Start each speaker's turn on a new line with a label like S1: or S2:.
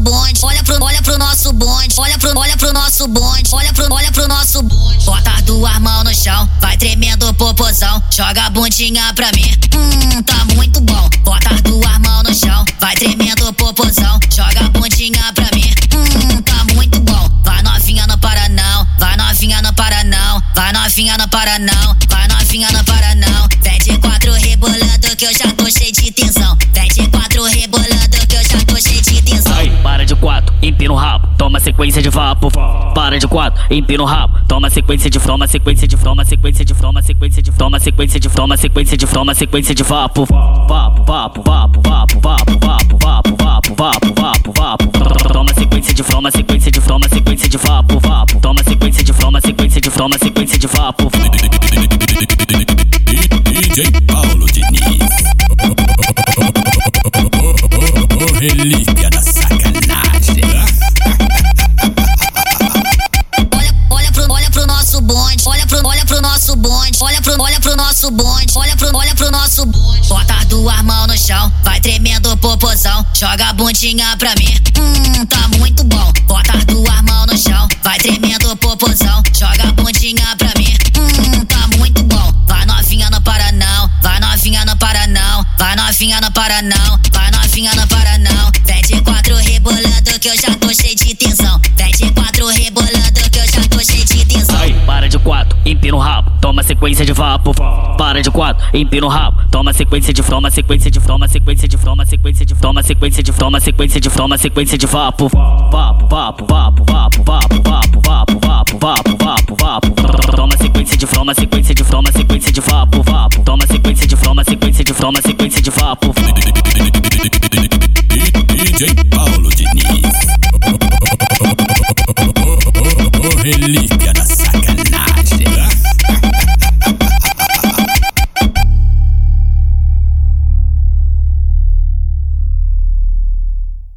S1: bonde, olha pro, olha pro nosso bonde, olha pro, olha pro nosso bonde, olha pro, olha pro nosso bonde. Bota as duas mãos no chão, vai tremendo popozão, joga a bundinha pra mim. Hum, tá muito bom. Bota as duas mãos no chão, vai tremendo popozão, joga a bundinha pra mim. Hum, tá muito bom. Vai novinha no para não, vai novinha no para não, vai novinha no para não, vai novinha no para
S2: sequência de vapo. Para de quatro, empina o rabo, toma sequência de toma sequência de toma sequência de toma sequência de toma sequência de toma sequência de toma sequência de vapo. Vapo, vapo, vapo, vapo, vapo, vapo, vapo, vapo, vapo, vapo, vapo. Toma sequência de toma sequência de toma sequência de vapo, vapo. Toma sequência de toma sequência de toma sequência de vapo.
S3: DJ Paulo Diniz. Relíquia
S1: bonde, olha pro, olha pro nosso bonde, olha pro, olha pro nosso bonde. Bota as duas mãos no chão, vai tremendo popozão, joga a bundinha pra mim. Hum, tá muito bom. Bota as duas mãos no chão, vai tremendo popozão, joga a bundinha pra mim. Hum, tá muito bom. Vai novinha no para não, vai novinha no para não, vai novinha no para não, vai novinha no para não. Vem de quatro rebolando que eu já tô cheio de tensão. Vem de quatro rebolando que eu já tô cheio de tensão.
S2: Ai, para de quatro, sequência de vapo. Para de quatro, empina o rabo, toma sequência de toma sequência de toma sequência de toma sequência de toma sequência de toma sequência de toma sequência de vapo. Vapo, vapo, vapo, vapo, vapo, vapo, vapo, vapo, vapo, vapo, vapo. Toma sequência de toma sequência de toma sequência de vapo, vapo. Toma sequência de toma sequência de toma sequência de vapo.
S3: DJ Paulo Diniz.